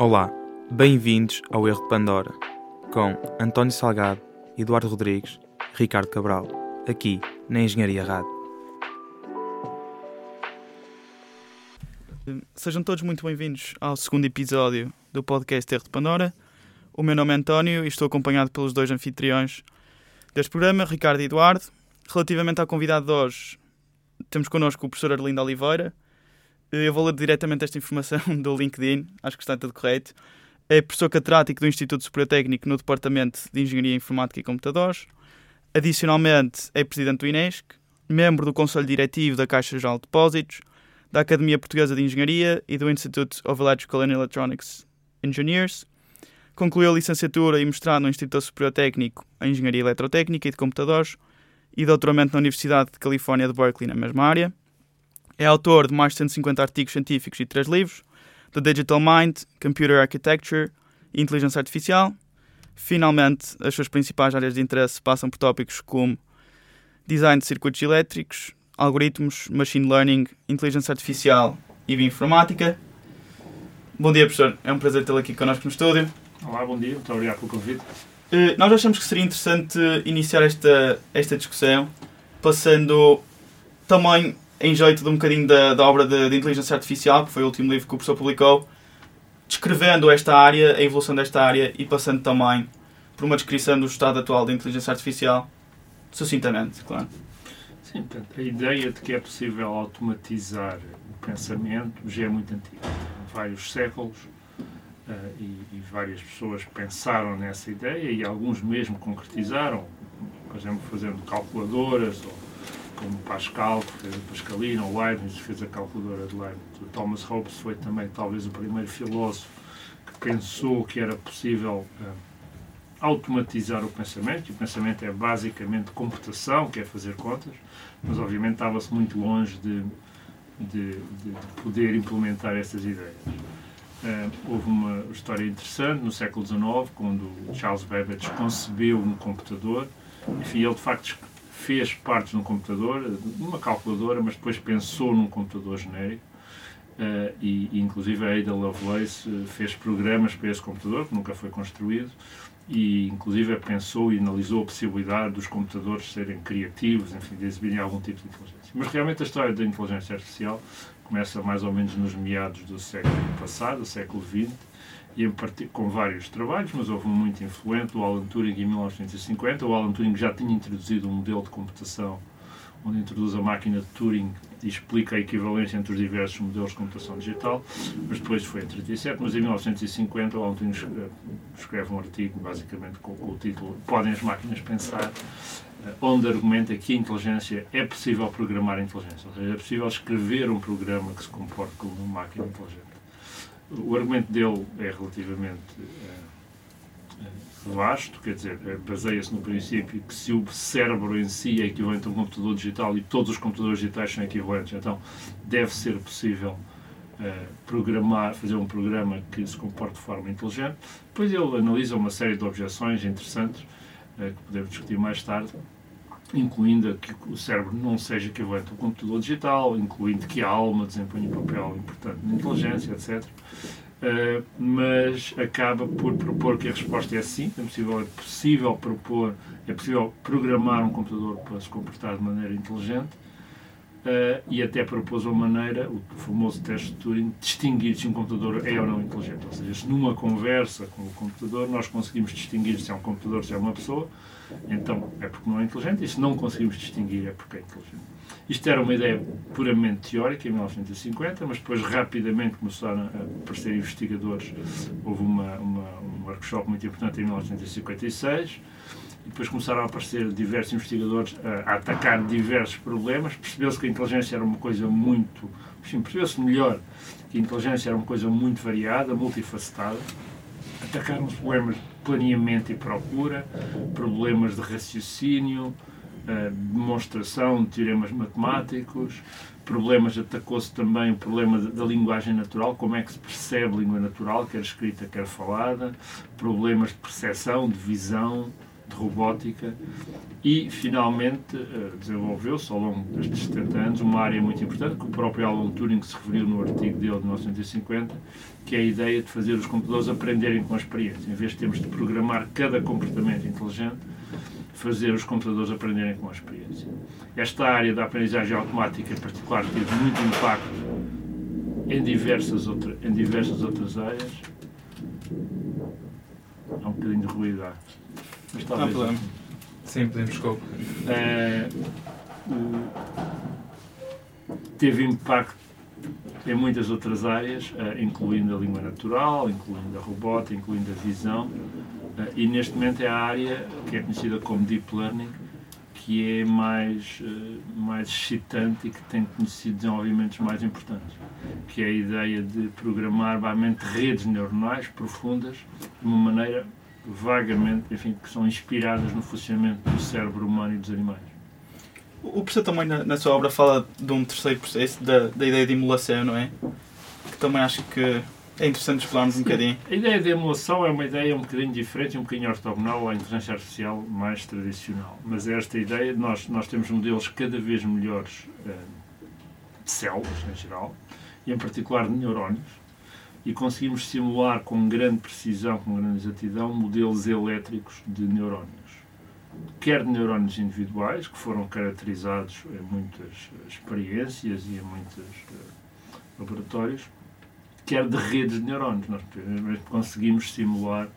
Olá, bem-vindos ao Erro de Pandora, com António Salgado, Eduardo Rodrigues, Ricardo Cabral, aqui na Engenharia Rádio. Sejam todos muito bem-vindos ao segundo episódio do podcast Erro de Pandora. O meu nome é António e estou acompanhado pelos dois anfitriões deste programa, Ricardo e Eduardo. Relativamente ao convidado de hoje, temos connosco o professor Arlindo Oliveira, eu vou ler diretamente esta informação do LinkedIn, acho que está tudo correto. É professor catedrático do Instituto Superior Técnico no Departamento de Engenharia Informática e Computadores. Adicionalmente, é presidente do INESC, membro do Conselho Diretivo da Caixa Geral de Depósitos, da Academia Portuguesa de Engenharia e do Institute of Electrical and Electronics Engineers. Concluiu a licenciatura e mestrado no Instituto Superior Técnico em Engenharia Eletrotécnica e de Computadores e doutoramento na Universidade de Califórnia de Berkeley na mesma área. É autor de mais de 150 artigos científicos e três livros: The Digital Mind, Computer Architecture e Inteligência Artificial. Finalmente, as suas principais áreas de interesse passam por tópicos como design de circuitos elétricos, algoritmos, machine learning, inteligência artificial e bioinformática. Bom dia, professor. É um prazer tê-lo aqui connosco no estúdio. Olá, bom dia. Muito obrigado pelo convite. Uh, nós achamos que seria interessante iniciar esta, esta discussão passando também em jeito de um bocadinho da, da obra de, de, inteligência artificial, que foi o último livro que o professor publicou, descrevendo esta área, a evolução desta área e passando também por uma descrição do estado atual da inteligência artificial, sucintamente, claro. Sim, portanto, a ideia de que é possível automatizar o pensamento já é muito antiga. vários séculos uh, e, e, várias pessoas pensaram nessa ideia e alguns mesmo concretizaram, por exemplo, fazendo calculadoras ou como Pascal, que fez a Pascalina, ou Leibniz, que fez a calculadora de Leibniz. Thomas Hobbes foi também talvez o primeiro filósofo que pensou que era possível uh, automatizar o pensamento, e o pensamento é basicamente computação, que é fazer contas, mas obviamente estava-se muito longe de, de, de, poder implementar essas ideias. Uh, houve uma história interessante no século XIX, quando Charles Babbage concebeu um computador. Enfim, ele de facto fez partes num computador, numa calculadora, mas depois pensou num computador genérico. Uh, e, e, inclusive a Ada Lovelace uh, fez programas para esse computador, que nunca foi construído, e inclusive pensou e analisou a possibilidade dos computadores serem criativos, enfim, de exibirem algum tipo de inteligência. Mas realmente a história da inteligência artificial começa mais ou menos nos meados do século passado, do século XX, e com vários trabalhos, mas houve um muito influente, o Alan Turing, em 1950. O Alan Turing já tinha introduzido um modelo de computação onde introduz a máquina de Turing e explica a equivalência entre os diversos modelos de computação digital, mas depois foi em 37, mas em 1950 o Alan Turing escreve um artigo, basicamente com, com o título Podem as máquinas pensar, eh, onde argumenta que a inteligência é possível programar a inteligência, ou seja, é possível escrever um programa que se comporte como uma máquina inteligente o argumento dele é relativamente uh, vasto, quer dizer, eh, baseia-se no princípio que se o cérebro em si é equivalente a um computador digital e todos os computadores digitais são equivalentes, então deve ser possível programar, fazer um programa que se comporte de forma inteligente. Depois ele analisa uma série de objeções interessantes que podemos discutir mais tarde, incluindo que o cérebro não seja equivalente a um computador digital, incluindo que a alma desempenhe um papel importante na inteligência, etc. Uh, mas acaba por propor que a resposta é sim, é possível, é possível propor, é possível programar um computador para se comportar de maneira inteligente uh, e até propôs uma maneira, o famoso teste de Turing, distinguir se um computador é ou não inteligente. Ou seja, se numa conversa com o computador nós conseguimos distinguir se é um computador, se é uma pessoa, então é porque não é inteligente, e se não conseguimos distinguir é porque é inteligente. Isto era uma ideia puramente teórica em 1950, mas depois rapidamente começaram a aparecer investigadores. Houve uma, uma, um workshop muito importante em 1956 e depois começaram a aparecer diversos investigadores a, a atacar diversos problemas. Percebeu-se que a inteligência era uma coisa muito. Enfim, percebeu-se melhor que a inteligência era uma coisa muito variada, multifacetada. Atacaram-se problemas de planeamento e procura, problemas de raciocínio, uh, demonstração de teoremas matemáticos, problemas, atacou-se também o problema da linguagem natural, como é que se percebe língua natural, quer escrita, quer falada, problemas de percepção, de visão, de robótica e, finalmente, desenvolveu-se ao longo destes 70 anos uma área muito importante que o próprio Alan Turing se referiu no artigo dele de 1950, que é a ideia de fazer os computadores aprenderem com a experiência. Em vez de termos de programar cada comportamento inteligente, fazer os computadores aprenderem com a experiência. Esta área da aprendizagem automática, em particular, teve muito impacto em diversas, outra, em diversas outras áreas. Há um bocadinho de ruído. Mas talvez. Não problema. Sim, podemos scope. É, teve impacto em muitas outras áreas, eh, incluindo a língua natural, incluindo a robótica, incluindo a visão, eh, e neste momento é a área que é conhecida como Deep Learning, que é mais, eh, mais excitante e que tem conhecido desenvolvimentos mais importantes, que é a ideia de programar basicamente redes neuronais profundas de uma maneira vagamente, enfim, que são inspiradas no funcionamento do cérebro humano e dos animais. O professor também na, na, sua obra fala de um terceiro processo, da, da ideia de emulação, não é? Que também acho que é interessante explorarmos um bocadinho. A ideia de emulação é uma ideia um bocadinho diferente, um bocadinho ortogonal à inteligência artificial mais tradicional. Mas é esta ideia, nós, nós temos modelos cada vez melhores uh, de células, em geral, e em particular de neurónios, e conseguimos simular com grande precisão, com grande exatidão, modelos elétricos de neurónios quer de neurónios individuais, que foram caracterizados em muitas experiências e em muitos uh, laboratórios, quer de redes de neurónios. Nós conseguimos simular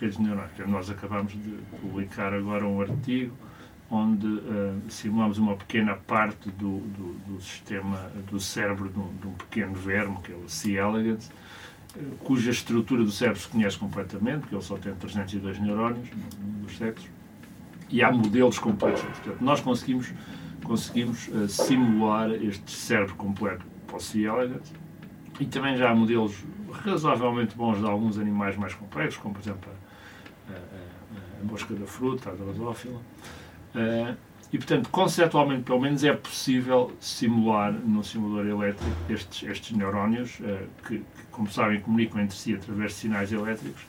redes de neurónios. Nós acabamos de publicar agora um artigo onde uh, simulamos uma pequena parte do, do, do, sistema do cérebro de um, de um pequeno verme, que é o C. elegans, cuja estrutura do cérebro se conhece completamente, porque ele só tem 302 neurónios nos sexos e há modelos complexos. Portanto, nós conseguimos, conseguimos uh, simular este cérebro completo C. elegans e também já há modelos razoavelmente bons de alguns animais mais complexos, como por exemplo a, a, a mosca da fruta, a drosófila. Uh, e, portanto, conceptualmente, pelo menos, é possível simular no simulador elétrico estes, estes neurónios, uh, que, que, como sabem, comunicam entre si através de sinais elétricos,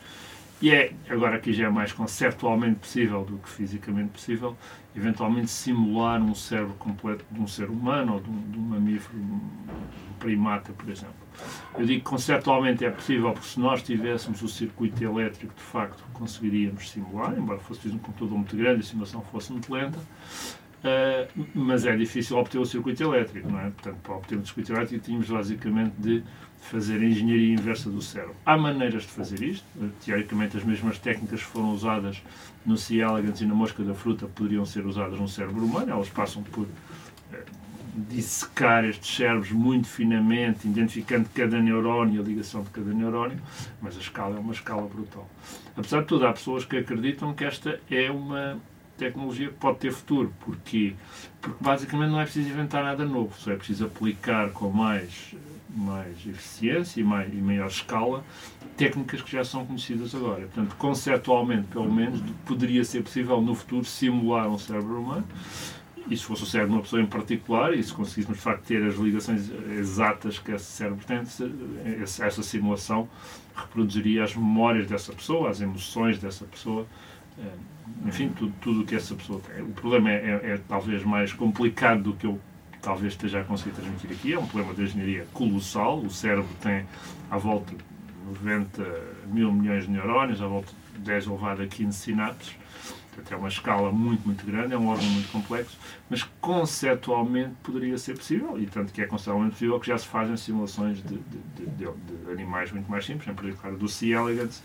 e é, agora aqui já é mais conceptualmente possível do que fisicamente possível, eventualmente simular um cérebro completo de um ser humano ou de um, de um mamífero, um primata, por exemplo. Eu digo que conceptualmente é possível, porque se nós tivéssemos o circuito elétrico, de facto, conseguiríamos simular, embora fosse um computador muito grande e a simulação fosse muito lenta, uh, mas é difícil obter o circuito elétrico, não é? Portanto, para obter o circuito elétrico tínhamos basicamente de fazer a engenharia inversa do cérebro. Há maneiras de fazer isto. Teoricamente, as mesmas técnicas que foram usadas no C. elegans e na mosca da fruta poderiam ser usadas no cérebro humano. Elas passam por eh, dissecar estes cérebros muito finamente, identificando cada neurónio, a ligação de cada neurónio, mas a escala é uma escala brutal. Apesar de tudo, há pessoas que acreditam que esta é uma tecnologia pode ter futuro. Porquê? Porque basicamente não é preciso inventar nada novo, só é preciso aplicar com mais mais eficiência e, mais, e maior escala técnicas que já são conhecidas agora. Portanto, conceptualmente, pelo menos, poderia ser possível no futuro simular um cérebro humano e se fosse o cérebro de uma pessoa em particular, e se conseguíssemos de facto ter as ligações exatas que esse cérebro tem, essa simulação reproduziria as memórias dessa pessoa, as emoções dessa pessoa, eh, enfim, tudo o que essa pessoa tem. O problema é, é, é talvez mais complicado do que eu talvez esteja a conseguir transmitir aqui. É um problema de engenharia colossal. O cérebro tem à volta de 90 mil milhões de neurónios, à volta de 10 elevado a 15 sinapses. Portanto, é uma escala muito, muito grande, é um órgão muito complexo, mas conceptualmente poderia ser possível, e tanto que é conceptualmente possível que já se fazem simulações de, de, de, de animais muito mais simples, em particular do C. elegans,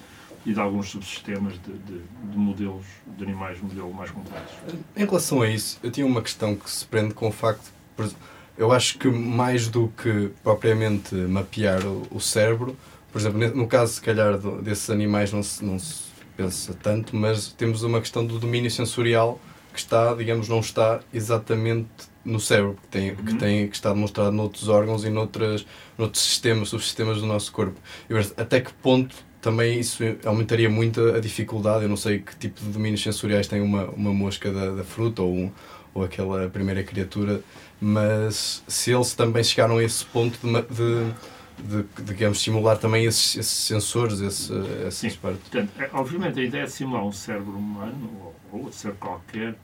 e de alguns subsistemas de, de, de, modelos de animais modelo mais complexos. Em relação a isso, eu tinha uma questão que se prende com o facto eu acho que mais do que propriamente mapear o, o cérebro, por exemplo, no caso, se calhar, desses animais não se, não se pensa tanto, mas temos uma questão do domínio sensorial que está, digamos, não está exatamente no cérebro, que, tem, que, uhum. tem, que está demonstrado noutros órgãos e noutras, noutros sistemas, subsistemas do nosso corpo. Até que ponto também isso aumentaria muito a dificuldade? Eu não sei que tipo de domínios sensoriais tem uma, uma mosca da, da fruta ou, um, ou aquela primeira criatura mas se eles também chegaram a esse ponto de, de, de, digamos, simular também esses, esses sensores, esse, essas Sim. partes. Portanto, é, obviamente, a ideia de simular um cérebro humano, ou, ou outro cérebro qualquer,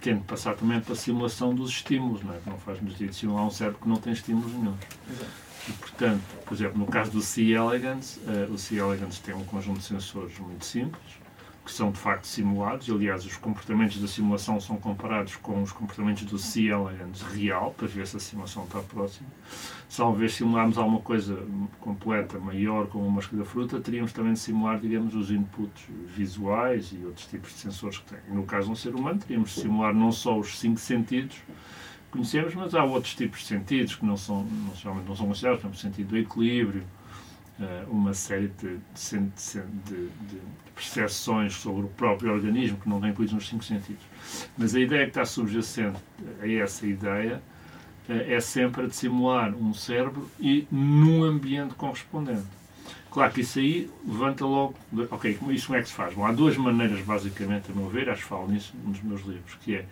tem de passar também pela simulação dos estímulos, não é? Que não faz sentido simular um cérebro que não tem estímulos nenhum. E, portanto, por exemplo, no caso do C. elegans, eh, o C. elegans tem um conjunto de sensores muito simples, que são de facto simulados. Aliás, os comportamentos da simulação são comparados com os comportamentos do C. elegans real, para ver se a simulação está próxima. Se de simularmos alguma coisa completa, maior, como uma da fruta, teríamos também de simular, digamos, os inputs visuais e outros tipos de sensores que tem. No caso de um ser humano, teríamos de simular não só os cinco sentidos, conhecemos, mas há outros tipos de sentidos que não são, não, geralmente não são considerados, exemplo, o sentido do equilíbrio, eh, uma série de, de, de, de, percepções sobre o próprio organismo que não vem incluídos nos cinco sentidos. Mas a ideia que está subjacente a essa ideia eh, é sempre a de simular um cérebro e num ambiente correspondente. Claro que isso aí levanta logo. Ok, isso como é que se faz? Bom, há duas maneiras, basicamente, a meu ver, acho que falo nisso nos meus livros, que é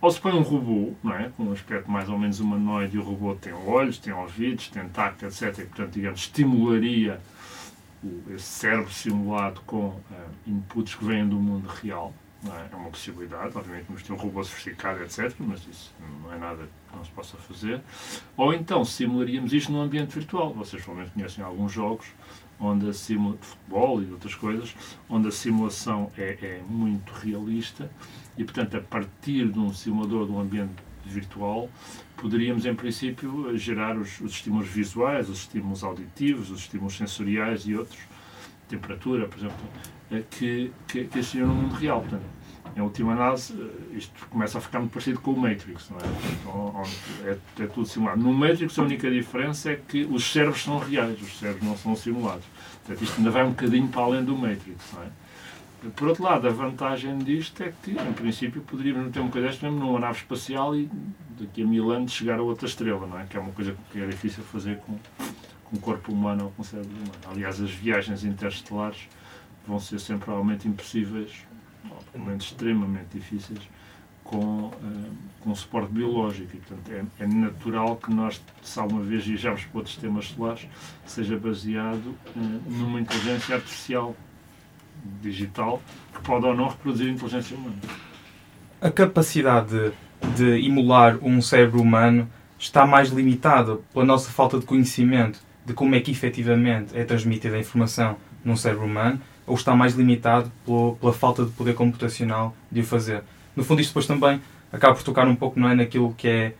ou se põe um robô, não é? com um aspecto mais ou menos humanoide, e o robô tem olhos, tem ouvidos, tem tacto, etc. E, portanto, digamos, estimularia o, esse cérebro simulado com uh, inputs que vêm do mundo real. É? é? uma possibilidade, obviamente vamos ter um robô sofisticado, etc., mas isso não é nada que não se possa fazer. Ou então simularíamos isto num ambiente virtual. Vocês provavelmente conhecem alguns jogos onde a simula de futebol e outras coisas, onde a simulação é, é muito realista e, portanto, a partir de um simulador de um ambiente virtual, poderíamos, em princípio, gerar os, os, estímulos visuais, os estímulos auditivos, os estímulos sensoriais e outros, temperatura, por exemplo, eh, que, que, que existiam no mundo real. Portanto, em última análise, eh, isto começa a ficar muito parecido com o Matrix, não é? Então, é, é, tudo simulado. No Matrix, a única diferença é que os cérebros são reais, os cérebros não são simulados. Portanto, isto ainda vai um bocadinho para além do Matrix, não é? Por outro lado, a vantagem disto é que, em princípio, poderíamos ter um cadastro mesmo numa nave espacial e daqui a mil anos chegar a outra estrela, não é? Que é uma coisa que é difícil fazer com, com o corpo humano ou com o cérebro humano. Aliás, as viagens interestelares vão ser sempre provavelmente impossíveis, ou pelo menos extremamente difíceis, com, uh, com suporte biológico. E, portanto, é, é, natural que nós, se alguma vez viajamos para outros sistemas solares, seja baseado uh, numa inteligência artificial digital que pode ou não reproduzir a inteligência humana. A capacidade de, emular um cérebro humano está mais limitada pela nossa falta de conhecimento de como é que efetivamente é transmitida a informação num cérebro humano ou está mais limitado pela falta de poder computacional de o fazer. No fundo, isto depois também acaba por tocar um pouco não é, naquilo que é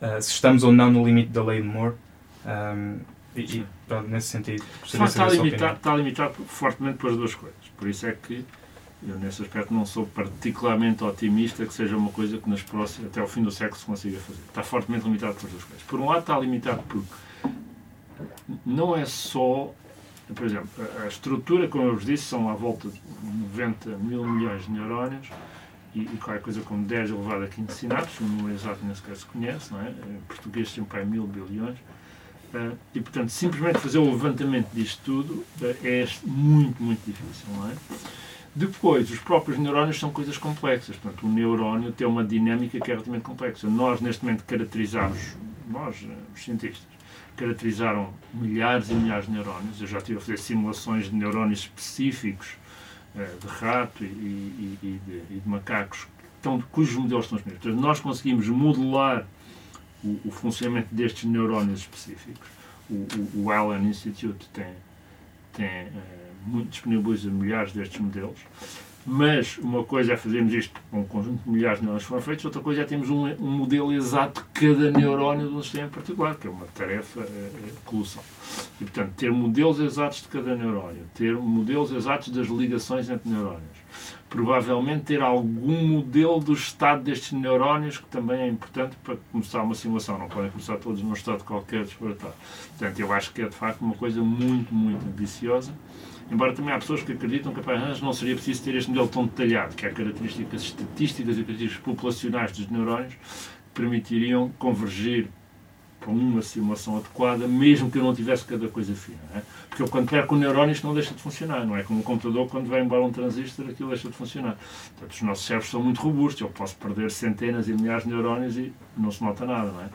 uh, se estamos ou não no limite da lei de Moore. Um, e, e pronto, nesse sentido. Está limitado, está limitado fortemente pelas duas coisas. Por isso é que eu, nesse aspecto, não sou particularmente otimista que seja uma coisa que nas próximas, até ao fim do século se consiga fazer. Está fortemente limitado pelas duas coisas. Por um lado, está limitado porque não é só. Por exemplo, a estrutura, como eu vos disse, são à volta de 90 mil milhões de neurónios e, e qualquer coisa como 10 elevado a 15 sinapses, o número exato nem sequer se conhece, não é? Em português sempre é mil bilhões. Uh, e, portanto, simplesmente fazer o levantamento disto tudo uh, é muito, muito difícil, não é? Depois, os próprios neurónios são coisas complexas. Portanto, o neurónio tem uma dinâmica que é relativamente complexa. Nós, neste momento, caracterizamos, nós, eh, os cientistas, caracterizaram milhares e milhares de neurónios. Eu já estive a fazer simulações de neurónios específicos uh, de rato e, e, e, de, e, de, macacos, cujos modelos são os mesmos. Portanto, nós conseguimos modelar o, o funcionamento destes neurónios específicos. O, o, o Allen Institute tem, tem uh, muito disponibiliza milhares destes modelos, mas uma coisa é fazermos isto com um conjunto de milhares de neurónios que foram feitos, outra coisa é termos um, um modelo exato de cada neurónio de um sistema em particular, que é uma tarefa uh, colossal. E, portanto, ter modelos exatos de cada neurónio, ter modelos exatos das ligações entre neurónios, provavelmente ter algum modelo do estado destes neurónios, que também é importante para começar uma simulação. Não podem começar todos num estado qualquer disparatado. Portanto, eu acho que é de facto uma coisa muito, muito ambiciosa. Embora também há pessoas que acreditam que apenas não seria preciso ter este modelo tão detalhado, que há características estatísticas e características populacionais dos neurónios que permitiriam convergir para uma simulação adequada, mesmo que eu não tivesse cada coisa fina. É? Porque eu, quando perco o neurónio, isto não deixa de funcionar. Não é como um computador, quando vai embora um transistor, aquilo deixa de funcionar. Portanto, os nossos cérebros são muito robustos. Eu posso perder centenas e milhares de neurónios e não se nota nada. Não é?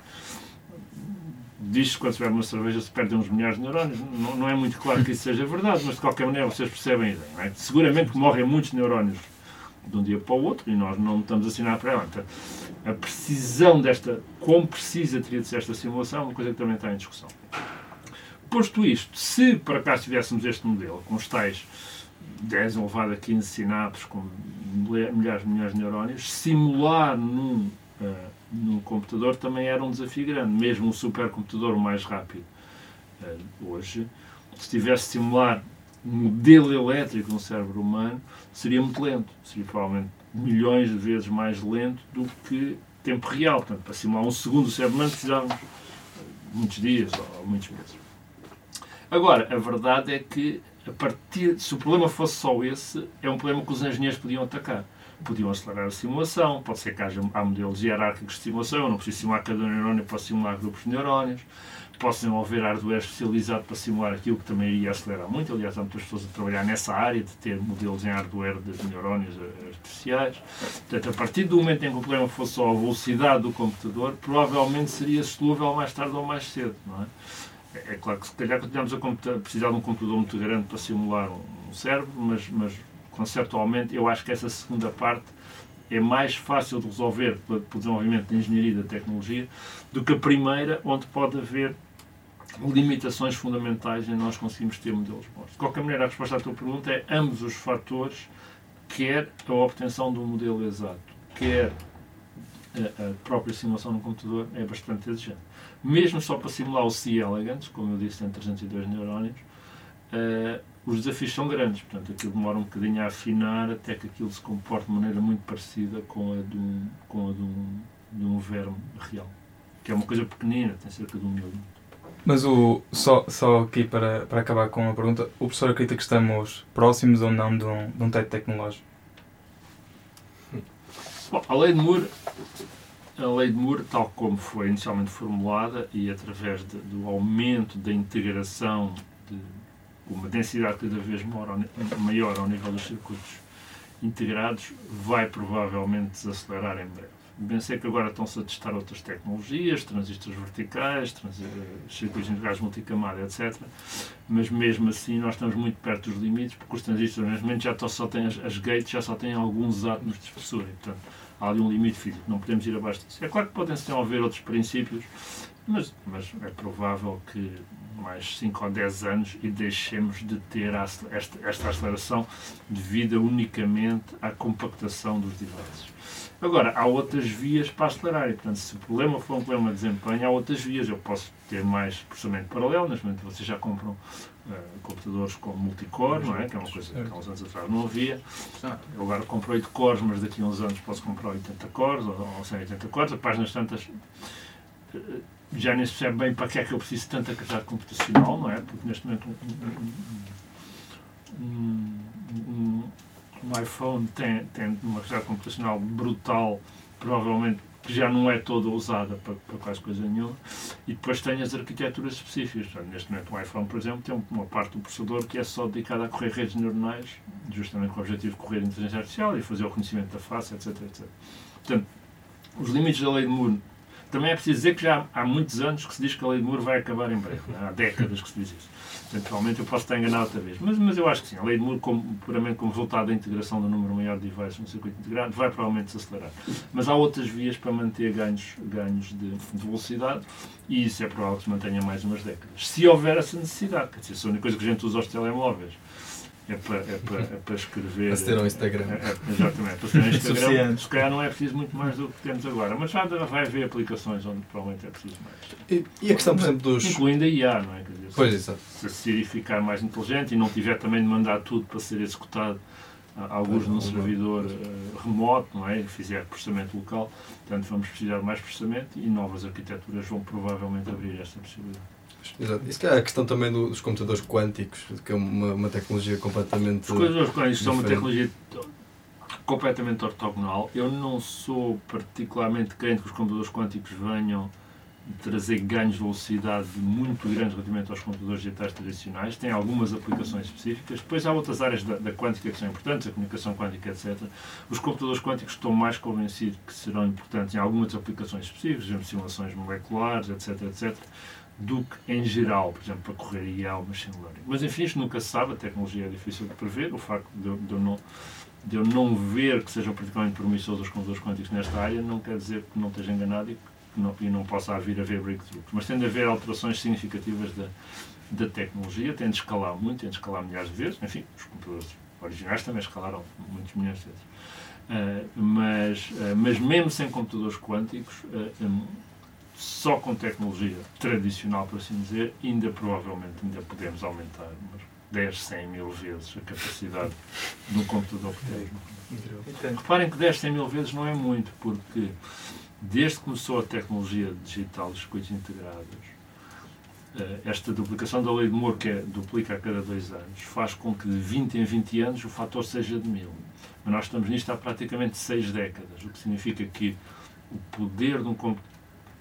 Diz que quando se bebe uma cerveja se perdem uns milhares de neurónios. Não, não, é muito claro que isso seja verdade, mas de qualquer maneira vocês percebem a ideia. É? Seguramente que morrem muitos neurónios de um dia para o outro e nós não estamos a assinar para ela. Então, a precisão desta, quão precisa teria de ser esta simulação, é uma coisa que também está em discussão. Posto isto, se por acaso tivéssemos este modelo, com os tais 10 elevado a 15 sinapses, com milhares e milhares de neurónios, simular num, uh, num computador também era um desafio grande, mesmo um supercomputador mais rápido. Uh, hoje, se tivesse simular um modelo elétrico de um cérebro humano, seria muito lento, seria provavelmente milhões de vezes mais lento do que tempo real. Portanto, para simular um segundo do cérebro humano precisávamos muitos dias ou muitos meses. Agora, a verdade é que a partir, se o problema fosse só esse, é um problema que os engenheiros podiam atacar. Podiam acelerar a simulação, pode ser que haja há modelos hierárquicos de simulação, eu não preciso simular cada neurónio, posso simular grupos de neurónios, posso desenvolver hardware especializado para simular aquilo que também iria acelerar muito. Aliás, há muitas pessoas a trabalhar nessa área de ter modelos em hardware de neurónios artificiais. Portanto, a partir do momento em que o problema fosse só a velocidade do computador, provavelmente seria solúvel mais tarde ou mais cedo, não é? É claro que se calhar continuamos a precisar de um computador muito grande para simular um cérebro, mas, mas conceptualmente eu acho que essa segunda parte é mais fácil de resolver pelo desenvolvimento da engenharia e da tecnologia do que a primeira, onde pode haver limitações fundamentais em nós conseguirmos ter modelos bons. De qualquer maneira, a resposta à tua pergunta é ambos os fatores, quer a obtenção um modelo exato, quer a, própria simulação no computador, é bastante exigente mesmo só para simular o C elegans, como eu disse, tem 302 neurónios, uh, os desafios são grandes. Portanto, aquilo demora um bocadinho a afinar até que aquilo se comporte de maneira muito parecida com a de um, com a de um, de um verme real. Que é uma coisa pequenina, tem cerca de um milímetro. Mas o, só, só aqui para, para acabar com a pergunta, o professor acredita que estamos próximos ou não de um, de um teto tecnológico? Bom, a lei de Moore a lei de Moore, tal como foi inicialmente formulada e através de, do aumento da integração de uma densidade cada vez maior, maior ao nível dos circuitos integrados, vai provavelmente desacelerar em breve. Bem sei que agora estão-se a testar outras tecnologias, transistores verticais, trans, circuitos integrados multicamada, etc. Mas mesmo assim nós estamos muito perto dos limites, porque os transistores, neste momento, já só têm as, as gates, já só têm alguns átomos de espessura. Portanto, há ali um limite físico, não podemos ir abaixo disso. É claro que podem-se desenvolver outros princípios, mas, mas é provável que mais 5 ou 10 anos e deixemos de ter esta, esta aceleração devida unicamente à compactação dos devices. Agora, há outras vias para acelerar e, portanto, se o problema for um problema de desempenho, há outras vias. Eu posso ter mais processamento paralelo, neste momento vocês já compram uh, computadores com multicore, não é? Que é uma coisa que há uns anos atrás não havia. Eu agora compro 8 cores, mas daqui a uns anos posso comprar 80 cores ou, ou 180 cores. A páginas tantas uh, já nem se percebe bem para que é que eu preciso de tanta capacidade computacional, não é? Porque neste momento um, um, um, um iPhone tem, tem uma capacidade computacional brutal, provavelmente que já não é toda usada para, para quase coisa nenhuma, e depois tem as arquiteturas específicas. Neste momento, o iPhone, por exemplo, tem uma parte do processador que é só dedicada a correr redes neuronais, justamente com o objetivo de correr inteligência artificial e fazer o reconhecimento da face, etc. etc. Portanto, os limites da lei de Moore também é preciso dizer que já há muitos anos que se diz que a lei de Moore vai acabar em breve. Há décadas que se diz isso. Eventualmente eu posso estar enganado outra vez. Mas, mas eu acho que sim. A lei de Moore, como, puramente como resultado da integração do número maior de devices no circuito integrado, vai provavelmente se acelerar. Mas há outras vias para manter ganhos, ganhos de, de velocidade e isso é provável que se mantenha mais umas décadas. Se houver essa necessidade. Quer dizer, se a única coisa que a gente usa aos telemóveis é para, é para, é para escrever. Para ter um Instagram. É, é, exatamente, para ter um Instagram. se calhar não é preciso muito mais do que temos agora, mas já vai haver aplicações onde provavelmente é preciso mais. E, e a questão, por exemplo, dos. Incluindo a IA, não é? Quer dizer, pois, exato. Se a Siri ficar mais inteligente e não tiver também de mandar tudo para ser executado alguns num servidor uh, remoto, não é? fizer processamento local, portanto vamos precisar de mais processamento e novas arquiteturas vão provavelmente abrir esta possibilidade. Exato. Isso que é a questão também dos computadores quânticos, que é uma, uma tecnologia completamente. Os computadores quânticos são uma tecnologia completamente ortogonal. Eu não sou particularmente crente que os computadores quânticos venham trazer ganhos de velocidade muito grandes relativamente aos computadores digitais tradicionais. Tem algumas aplicações específicas. Depois há outras áreas da, da, quântica que são importantes, a comunicação quântica, etc. Os computadores quânticos estão mais convencidos que serão importantes em algumas aplicações específicas, por exemplo, simulações moleculares, etc, etc do que em geral, por exemplo, para correr IA ou machine learning. Mas enfim, isto nunca se sabe, a tecnologia é difícil de prever, o facto de, de eu não de eu não ver que sejam particularmente promissores os computadores quânticos nesta área não quer dizer que não esteja enganado e que não, e não possa vir a haver breakthroughs. Mas tem de haver alterações significativas da, da tecnologia, tem de escalar muito, tem de escalar milhares de vezes. Enfim, os computadores originais também escalaram muitos milhões de vezes. Ah, mas, ah, mas mesmo sem computadores quânticos, ah, hum, só com tecnologia tradicional, por assim dizer, ainda provavelmente ainda podemos aumentar umas 10, 100 mil vezes a capacidade de um computador que temos. Reparem que 10, 100 mil vezes não é muito, porque desde que começou a tecnologia digital dos circuitos integrados, eh, esta duplicação da lei de Moore, que é duplica a cada dois anos, faz com que de 20 em 20 anos o fator seja de mil. Mas nós estamos nisto há praticamente seis décadas, o que significa que o poder de um computador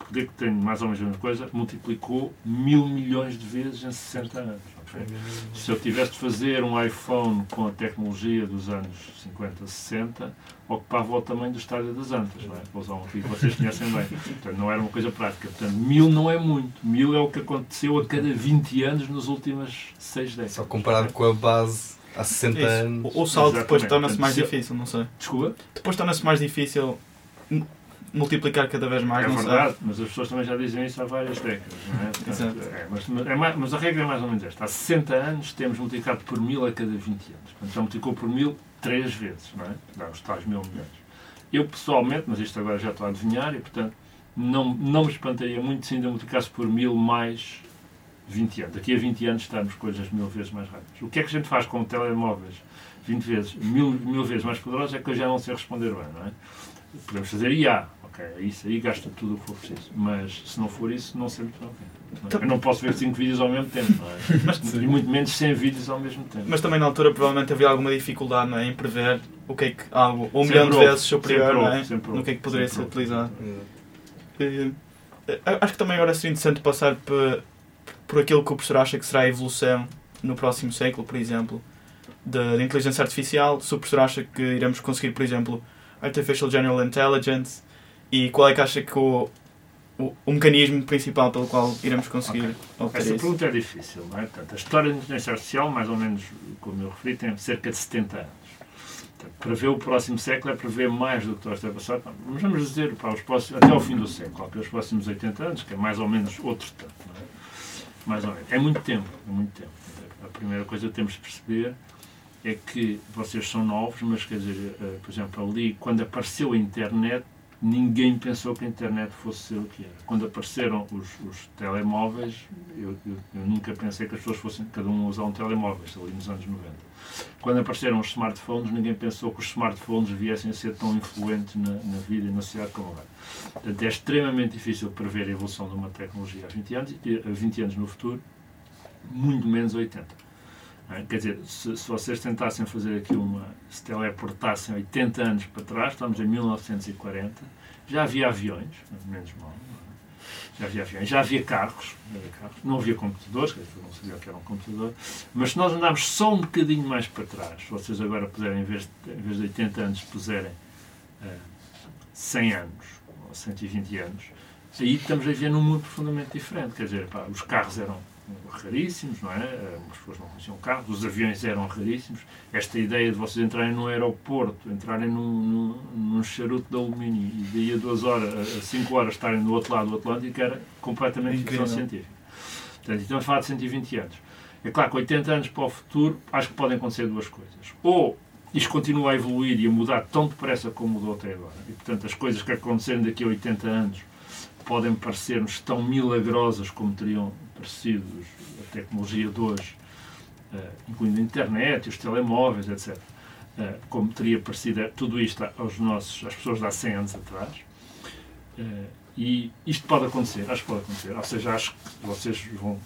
poder que tem mais ou menos a mesma coisa, multiplicou mil milhões de vezes em 60 anos. ok? Se eu tivesse de fazer um iPhone com a tecnologia dos anos 50, 60, ocupava o tamanho do estádio das Antas, não é? Vou usar um aqui que vocês conhecem bem. Portanto, não era uma coisa prática. Portanto, mil não é muito. Mil é o que aconteceu a cada 20 anos nos últimos seis décadas. Só comparado com a base há 60 Isso. anos. O, o salto depois torna-se mais difícil, não sei. Desculpa? Depois torna-se mais difícil multiplicar cada vez mais, é verdade, mas as pessoas também já dizem isso há várias décadas, não é? Portanto, Exato. é, mas, mas, é mais- mas a regra é mais ou menos esta. Há 60 anos temos multiplicado por mil a cada 20 anos. Portanto, já multiplicou por mil três vezes, não é? Dá os tais mil milhões. Eu, pessoalmente, mas isto agora já estou a adivinhar e, portanto, não, não me espantaria muito se ainda multiplicasse por mil mais 20 anos. Daqui a 20 anos estamos coisas mil vezes mais rápidas. O que é que a gente faz com telemóveis 20 vezes, mil, mil vezes mais poderosos é que eu já não sei responder bem, não é? Podemos fazer IA, ok, isso aí gasta tudo o que for preciso. Mas se não for isso, não sei muito bem. é. Eu não posso ver 5 vídeos ao mesmo tempo, não é? Mas- e muito menos 100 vídeos ao mesmo tempo. Mas também na altura provavelmente havia alguma dificuldade é, em prever o que é que algo um milhão de vezes superior não é? no que é que poderia ser utilizado. Eh, eh, Acho que também agora seria interessante passar por, por aquilo que o professor acha que será a evolução no próximo século, por exemplo, da da inteligência artificial. Se o professor acha que iremos conseguir, por exemplo, Artificial General Intelligence e qual é que acha que o, o, o mecanismo principal pelo qual iremos conseguir obter Essa isso? pergunta é difícil, não é? Portanto, a história da inteligência artificial, mais ou menos como eu referi, tem cerca de 70 anos. Portanto, prever o próximo século é prever mais do que está ser passado. Mas vamos dizer para os próximos, até ao fim do século, até os próximos 80 anos, que é mais ou menos outro tanto. Não é? Mais ou menos. É muito tempo, é muito tempo. A primeira coisa que temos de perceber é que vocês são novos, mas quer dizer, eh, por exemplo, ali, quando apareceu a internet, ninguém pensou que a internet fosse ser o que era. Quando apareceram os, os telemóveis, eu, eu- eu nunca pensei que as pessoas fossem cada um usar um telemóvel, ali nos anos 90. Quando apareceram os smartphones, ninguém pensou que os smartphones viessem a ser tão influentes na, na vida e na sociedade como agora. Portanto, é extremamente difícil prever a evolução de uma tecnologia há 20 anos a 20 anos no futuro, muito menos 80. Não é? Quer dizer, se, se vocês tentassem fazer aqui uma. se teleportassem 80 anos para trás, estamos em 1940, já havia aviões, menos mal, não é? já havia aviões, já havia carros, já havia carros, não havia computadores, quer dizer, não sabia o que era um computador, mas se nós andarmos só um bocadinho mais para trás, se vocês agora puserem, em vez de, em vez de 80 anos, puserem eh, 100 anos, ou 120 anos, aí estamos a viver num mundo profundamente diferente. Quer dizer, pá, os carros eram raríssimos, não é? Eh, As pessoas não conheciam carros, os aviões eram raríssimos. Esta ideia de vocês entrarem num aeroporto, entrarem num, num, num charuto de alumínio e daí a duas horas, a 5 horas estarem do outro lado do Atlântico era completamente ficção científica. Portanto, estamos a falar de 120 anos. É claro que 80 anos para o futuro, acho que podem acontecer duas coisas. Ou isto continua a evoluir e a mudar tão depressa como mudou até agora. E, portanto, as coisas que acontecerem daqui a 80 anos podem parecer-nos tão milagrosas como teriam parecido a tecnologia de hoje, eh, incluindo a internet, os telemóveis, etc. eh, como teria parecido eh, tudo isto aos nossos, às pessoas de há 100 anos atrás. E isto pode acontecer, acho que pode acontecer. Ou seja, acho que vocês vão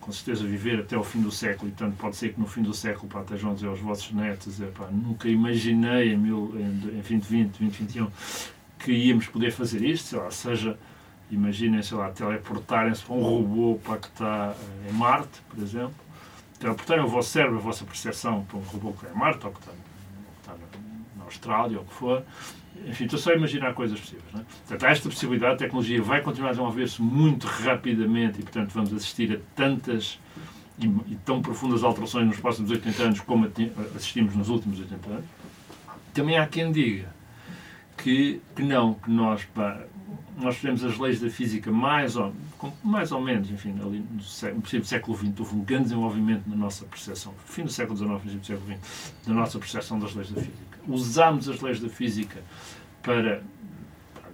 com certeza viver até ao fim do século e portanto pode ser que no fim do século pá, estejam a dizer aos vossos netos epá, nunca imaginei em, mil, em 2020, 2021 que íamos poder fazer isto, lá, seja imaginem, sei lá, teleportarem-se para um robô para que está eh, em Marte, por exemplo teleportarem o vosso cérebro, a vossa percepção para um robô que está em Marte ou que está, ou que está na, Austrália, ou o que for. Enfim, estou só a imaginar coisas possíveis. Não é? Portanto, há esta possibilidade, a tecnologia vai continuar a desenvolver-se muito rapidamente e, portanto, vamos assistir a tantas e, e tão profundas alterações nos próximos 80 anos como assistimos nos últimos 80 anos. Também há quem diga que, que não, que nós, pá, nós tivemos as leis da física mais ou, mais ou menos, enfim, ali no, século, no século XX houve um grande desenvolvimento na nossa percepção, fim do século XIX, princípio do século XX, da nossa percepção das leis da física. Usámos as leis da física para,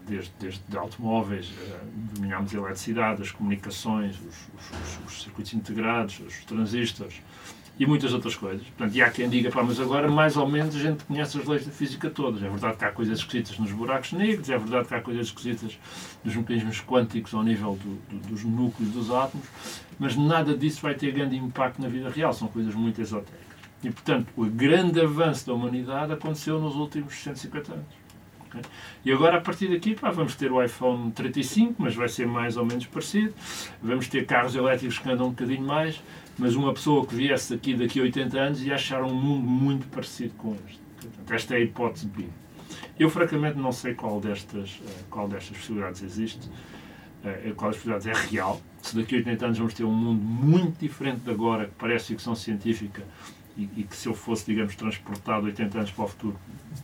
desde, desde automóveis, uh, dominámos a eletricidade, as comunicações, os, os, os circuitos integrados, os transistores, e muitas outras coisas. Portanto, e há quem diga, pá, mas agora mais ou menos a gente conhece as leis da física todas. É verdade que há coisas esquisitas nos buracos negros, é verdade que há coisas esquisitas nos mecanismos quânticos ao nível do, do, dos núcleos dos átomos, mas nada disso vai ter grande impacto na vida real, são coisas muito esotéricas. E, portanto, o grande avanço da humanidade aconteceu nos últimos 150 anos. E agora, a partir daqui, pá, vamos ter o iPhone 35, mas vai ser mais ou menos parecido. Vamos ter carros elétricos que andam um bocadinho mais mas uma pessoa que viesse aqui daqui a 80 anos ia achar um mundo muito parecido com este. Esta é a hipótese B. Eu, francamente, não sei qual destas, eh, qual destas possibilidades existe, eh, qual das possibilidades é real. Se daqui a 80 anos vamos ter um mundo muito diferente de agora, que parece ficção científica, e, e, que se eu fosse, digamos, transportado 80 anos para o futuro,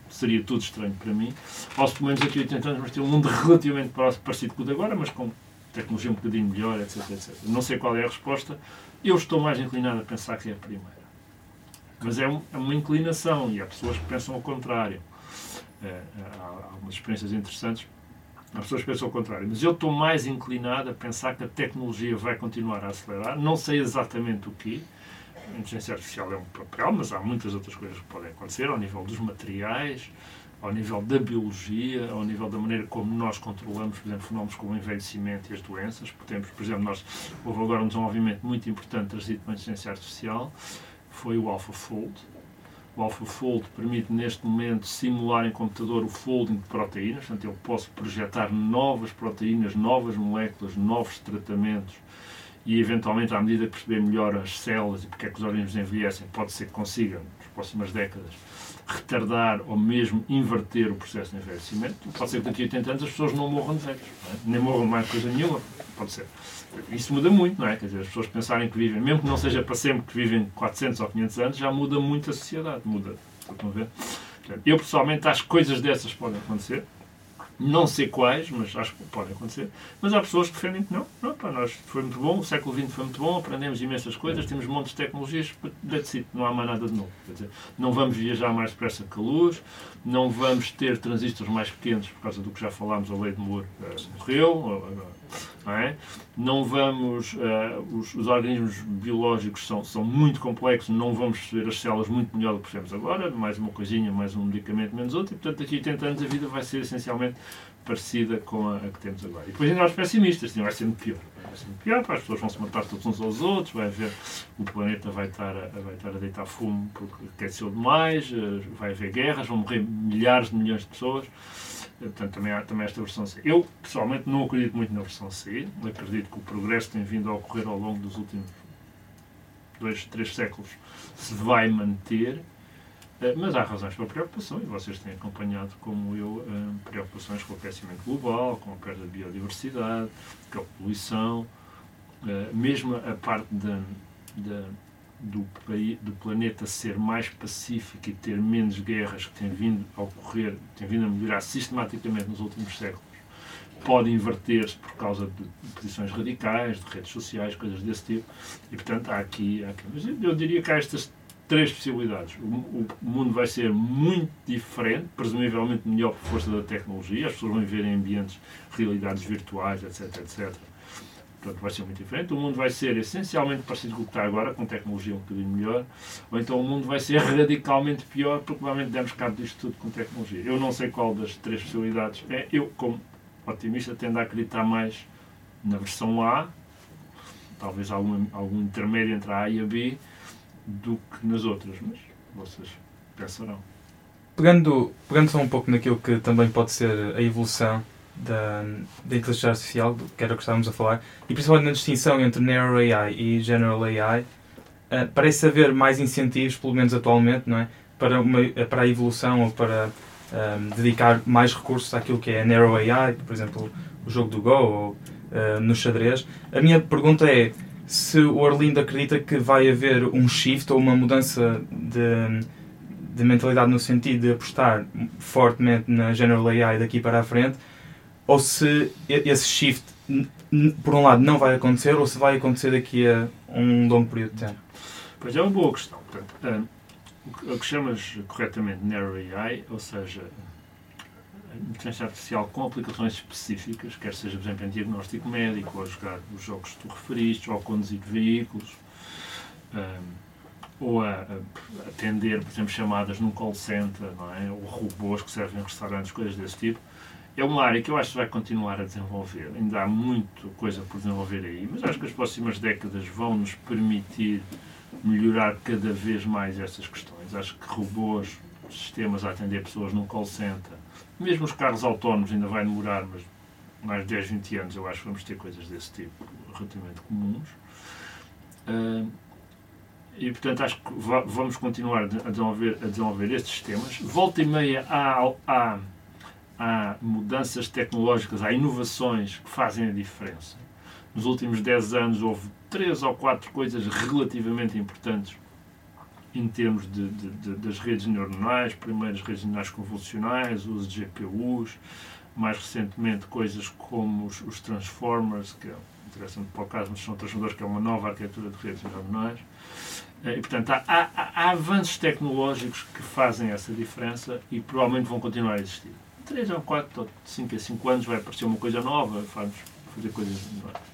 seria tudo estranho para mim. Ou se pelo menos daqui a 80 anos vamos ter um mundo relativamente parecido com o de agora, mas com tecnologia um bocadinho melhor, etc, etc. Não sei qual é a resposta, eu estou mais inclinado a pensar que é a primeira. Mas é, um, é uma inclinação e há pessoas que pensam ao contrário. É, há algumas experiências interessantes. Há pessoas que pensam ao contrário. Mas eu estou mais inclinado a pensar que a tecnologia vai continuar a acelerar. Não sei exatamente o que. A inteligência artificial é um papel, mas há muitas outras coisas que podem acontecer ao nível dos materiais, ao nível da biologia, ao nível da maneira como nós controlamos, por exemplo, fenómenos como o envelhecimento e as doenças. Temos, por exemplo, nós, houve agora um desenvolvimento muito importante trazido pela inteligência artificial, foi o AlphaFold. O AlphaFold permite, neste momento, simular em computador o folding de proteínas, portanto, eu posso projetar novas proteínas, novas moléculas, novos tratamentos e, eventualmente, à medida que perceber melhor as células e porque é que os organismos envelhecem, pode ser que consiga, nas próximas décadas, retardar ou mesmo inverter o processo de envelhecimento. Pode ser que daqui a 80 anos as pessoas não morram de velhos, é? nem morram mais coisa nenhuma. Pode ser. Isso muda muito, não é? Quer dizer, as pessoas pensarem que vivem, mesmo que não seja para sempre que vivem 400 ou 500 anos, já muda muito a sociedade. Muda. Estão a ver? Eu, pessoalmente, acho que coisas dessas podem acontecer. Não sei quais, mas acho que podem acontecer. Mas há pessoas que defendem que não. Não, para nós foi muito bom, o século XX foi muito bom, aprendemos imensas coisas, temos montes de tecnologias, that's it, não há mais nada de novo. Dizer, não vamos viajar mais depressa que a luz, não vamos ter transistores mais pequenos por causa do que já falámos, a lei de Moore uh, morreu, não, é? não vamos, uh, os, os, organismos biológicos são, são muito complexos, não vamos perceber as células muito melhor do que percebemos agora, mais uma coisinha, mais um medicamento, menos outro, e portanto daqui a 80 anos a vida vai ser essencialmente parecida com a, a que temos agora. E depois ainda aos pessimistas, assim, vai sendo pior. Vai sendo pior, as pessoas vão se matar todos uns aos outros, vai haver, o planeta vai estar, a, vai estar a deitar fumo porque aqueceu demais, eh, vai haver guerras, vão morrer milhares de milhões de pessoas. Portanto, também há também esta versão C. Eu, pessoalmente, não acredito muito na versão C. Acredito que o progresso tem vindo a ocorrer ao longo dos últimos dois, três séculos se vai manter. Eh, mas há razões para preocupação e vocês têm acompanhado, como eu, eh, preocupações com o aquecimento global, com a perda de biodiversidade, com a poluição, eh, mesmo a parte da, da do, do planeta ser mais pacífico e ter menos guerras que têm vindo a ocorrer, têm vindo a melhorar sistematicamente nos últimos séculos, pode inverter-se por causa de posições radicais, de redes sociais, coisas desse tipo. E, portanto, há aqui, há aqui mas eu diria que há estas três possibilidades. O, o, mundo vai ser muito diferente, presumivelmente melhor por força da tecnologia, as pessoas vão viver em ambientes, realidades virtuais, etc, etc portanto vai ser muito diferente. O mundo vai ser essencialmente parecido com o que está agora, com tecnologia um bocadinho melhor, ou então o mundo vai ser radicalmente pior, porque provavelmente demos cabo disto tudo com tecnologia. Eu não sei qual das três possibilidades é. Eu, como otimista, tendo a acreditar mais na versão A, talvez algum, algum intermédio entre a A e a B, do que nas outras, mas vocês pensarão. Pegando, pegando só um pouco naquilo que também pode ser a evolução da, da inteligência artificial, que era o que estávamos a falar, e principalmente na distinção entre Narrow AI e General AI, uh, eh, parece haver mais incentivos, pelo menos atualmente, não é? para, uma, para a evolução ou para um, dedicar mais recursos àquilo que é Narrow AI, por exemplo, o jogo do Go ou uh, no xadrez. A minha pergunta é se o Orlindo acredita que vai haver um shift ou uma mudança de, de mentalidade no sentido de apostar fortemente na General AI daqui para a frente, ou se esse shift, por um lado, não vai acontecer, ou se vai acontecer daqui a um longo período de tempo. Pois é uma boa questão. Portanto, o que chamas corretamente Narrow AI, ou seja, inteligência artificial com aplicações específicas, quer seja, por exemplo, em diagnóstico médico, ou a jogar os jogos que tu referiste, ou a conduzir veículos, um, ou a, a, atender, por exemplo, chamadas num call center, não é? ou robôs que servem em restaurantes, coisas desse tipo. É uma área que eu acho que vai continuar a desenvolver. Ainda há muito coisa por desenvolver aí, mas acho que as próximas décadas vão nos permitir melhorar cada vez mais estas questões. Acho que robôs, sistemas a atender pessoas num call center, mesmo os carros autónomos ainda vai demorar, mas mais 10, 20 anos eu acho que vamos ter coisas desse tipo relativamente comuns. Uh, e portanto acho que vamos continuar a desenvolver, a desenvolver estes sistemas. Volta e meia há, há, há mudanças tecnológicas, há inovações que fazem a diferença. Nos últimos 10 anos houve três ou quatro coisas relativamente importantes em termos de, de, de, das redes neuronais, primeiro as redes neuronais convolucionais, uso de GPUs, mais recentemente coisas como os, os Transformers, que é interessante para o caso, mas são transformadores, que é uma nova arquitetura de redes neuronais. Eh, e, portanto, há, há, há, avanços tecnológicos que fazem essa diferença e provavelmente vão continuar a existir. 3 ou 4 ou 5 a 5 anos vai aparecer uma coisa nova, vamos fazer coisas novas.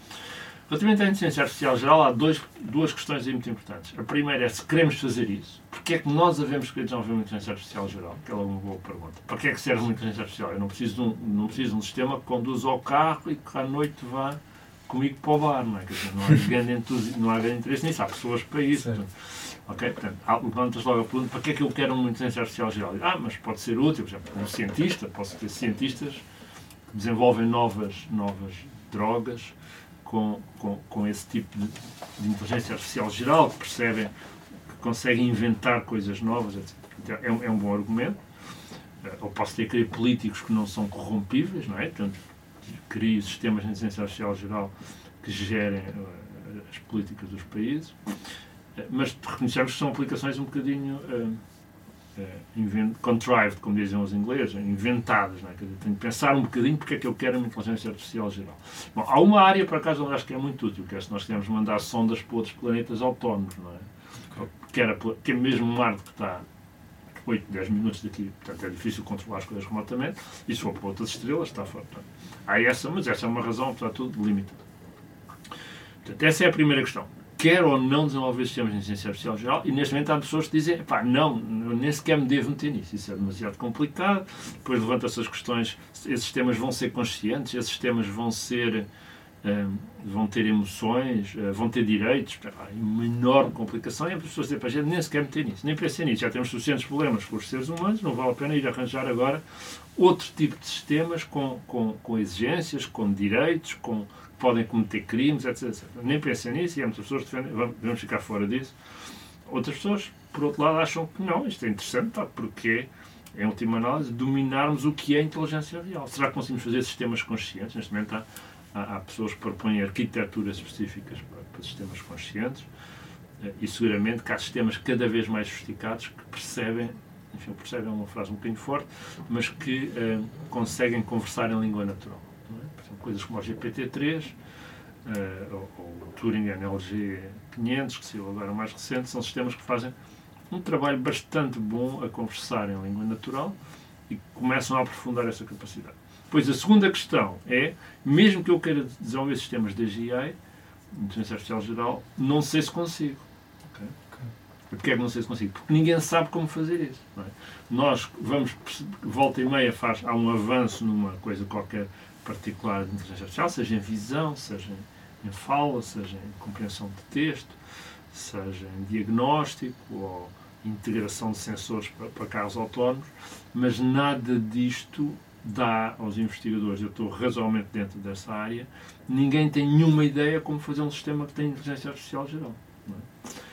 Relativamente à inteligência artificial geral, há dois, duas questões muito importantes. A primeira é se queremos fazer isso. Porquê é que nós devemos querer desenvolver uma inteligência artificial geral? Que é uma boa pergunta. Para que é que serve uma inteligência artificial? Eu não preciso de um, não preciso de um sistema que conduza ao carro e que à noite vá comigo para o bar, não é? Dizer, não há grande, não há grande interesse nisso. Há pessoas para isso. Portanto, ok? Portanto, levantas logo a pergunta, para que é que eu quero uma inteligência artificial geral? Ah, mas pode ser útil, por exemplo, um cientista, posso ter cientistas que desenvolvem novas, novas drogas, com, com, com esse tipo de, de, inteligência artificial geral, que percebem, que conseguem inventar coisas novas, etc. É um, é um bom argumento. Eh, ou posso ter que políticos que não são corrompíveis, não é? Portanto, crie sistemas de inteligência artificial geral que gerem uh, as políticas dos países. Uh, mas reconhecemos que são aplicações um bocadinho uh, uh, contrived, como dizem os ingleses, inventadas. Não é? dizer, tenho que pensar um bocadinho porque é que eu quero uma inteligência artificial geral. Bom, há uma área, por acaso, onde acho que é muito útil, que é se nós quisermos mandar sondas para outros planetas autónomos, não é? Que, era, que é mesmo Marte que está 8, 10 minutos daqui, portanto é difícil controlar as coisas remotamente, e se for para outras estrelas, está fora. Portanto, há essa, mas essa é uma razão, apesar de tudo, limitada. Portanto, essa é a primeira questão quer ou não desenvolver sistemas de inteligência artificial geral e neste momento há pessoas que dizem pá, não, nem sequer me devo meter nisso, isso é demasiado complicado, depois levanta-se as questões, esses sistemas vão ser conscientes, esses sistemas vão ser vão ter emoções, uh, vão ter direitos, uma enorme complicação e as pessoas dizem para a gente nem sequer meter nisso, nem pensar nisso, já temos suficientes problemas com os seres humanos, não vale a pena ir arranjar agora outro tipo de sistemas com, com, com exigências, com direitos, com podem cometer crimes, etc, etc. Nem pensem nisso e muitas pessoas defendem, vamos ficar fora disso. Outras pessoas, por outro lado, acham que não, isto é interessante, tá, porque, em última análise, dominarmos o que é inteligência real. Será que conseguimos fazer sistemas conscientes? Neste momento há, há, há pessoas que propõem arquiteturas específicas para, para sistemas conscientes eh, e seguramente que há sistemas cada vez mais sofisticados que percebem enfim, percebem é uma frase um bocadinho forte, mas que uh, conseguem conversar em língua natural coisas como o GPT-3 uh, eh, ou, o Turing NLG 500, que saiu agora mais recente, são sistemas que fazem um trabalho bastante bom a conversar em língua natural e começam a aprofundar essa capacidade. Pois a segunda questão é, mesmo que eu queira desenvolver sistemas de AGI, inteligência artificial geral, não sei se consigo. Okay? Porquê é que não sei se consigo? Porque ninguém sabe como fazer isso. É? Nós vamos, volta e meia, faz, há um avanço numa coisa qualquer particular de inteligência artificial, seja em visão, seja em fala, seja em compreensão de texto, seja em diagnóstico ou integração de sensores para, para carros autónomos, mas nada disto dá aos investigadores, eu estou razoavelmente dentro dessa área, ninguém tem nenhuma ideia como fazer um sistema que tem inteligência artificial geral. É?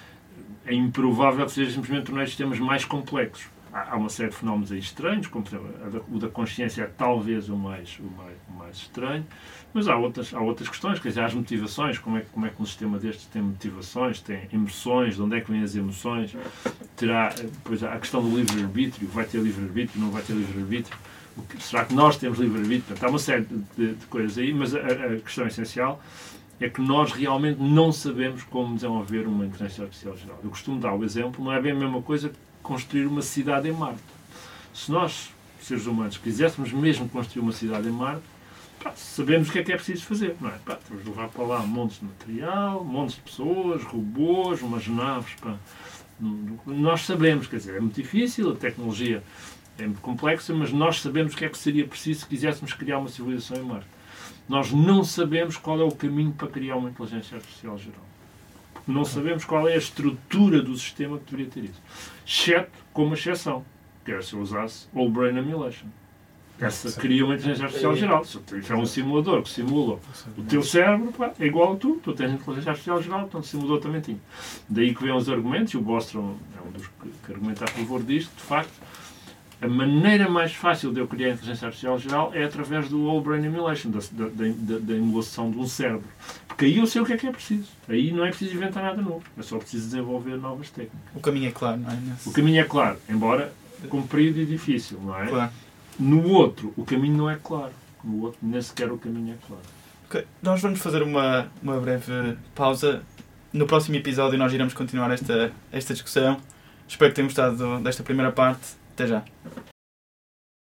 é improvável seja simplesmente tornar sistemas mais complexos. Há, há uma série de fenómenos aí estranhos, como exemplo, o da consciência é talvez o mais, o mais, o mais estranho, mas há outras, há outras questões, quer dizer, as motivações, como é, como é que um sistema destes tem motivações, tem emoções, de onde é que vêm as emoções, terá, depois a questão do livre-arbítrio, vai ter livre-arbítrio, não vai ter livre-arbítrio, será que nós temos livre-arbítrio? Há uma série de, de, coisas aí, mas a, a questão essencial é que nós realmente não sabemos como desenvolver uma inteligência artificial geral. Eu costumo dar o exemplo, não é bem a mesma coisa que construir uma cidade em Marte. Se nós, seres humanos, quiséssemos mesmo construir uma cidade em Marte, pá, sabemos o que é que é preciso fazer, não é? Pá, temos de levar para lá montes de material, montes de pessoas, robôs, umas naves, pá. Nós sabemos, quer dizer, é muito difícil, a tecnologia é muito complexa, mas nós sabemos o que é que seria preciso se quiséssemos criar uma civilização em Marte. Nós não sabemos qual é o caminho para criar uma inteligência artificial geral. Porque não sabemos qual é a estrutura do sistema que deveria ter isso. Exceto como exceção, que era se eu usasse All Brain Emulation. Essa cria uma inteligência artificial geral. Se é um simulador que simula o teu cérebro, pá, é igual a tu. Tu tens inteligência artificial geral, portanto o simulador também tinha. Daí que vêm os argumentos, e o Bostrom é um dos que, que argumenta a favor disto, de facto, a maneira mais fácil de eu criar a inteligência artificial geral é através do Whole Brain Emulation, da, da, da, da, emulação de um cérebro. Porque aí eu sei o que é que é preciso. Aí não é preciso inventar nada novo. É só preciso desenvolver novas técnicas. O caminho é claro, não é? Nesse... O caminho é claro, embora comprido e difícil, não é? Claro. No outro, o caminho não é claro. No outro, nem sequer o caminho é claro. Okay. Nós vamos fazer uma, uma breve pausa. No próximo episódio nós iremos continuar esta, esta discussão. Espero que tenham gostado desta primeira parte. Até já.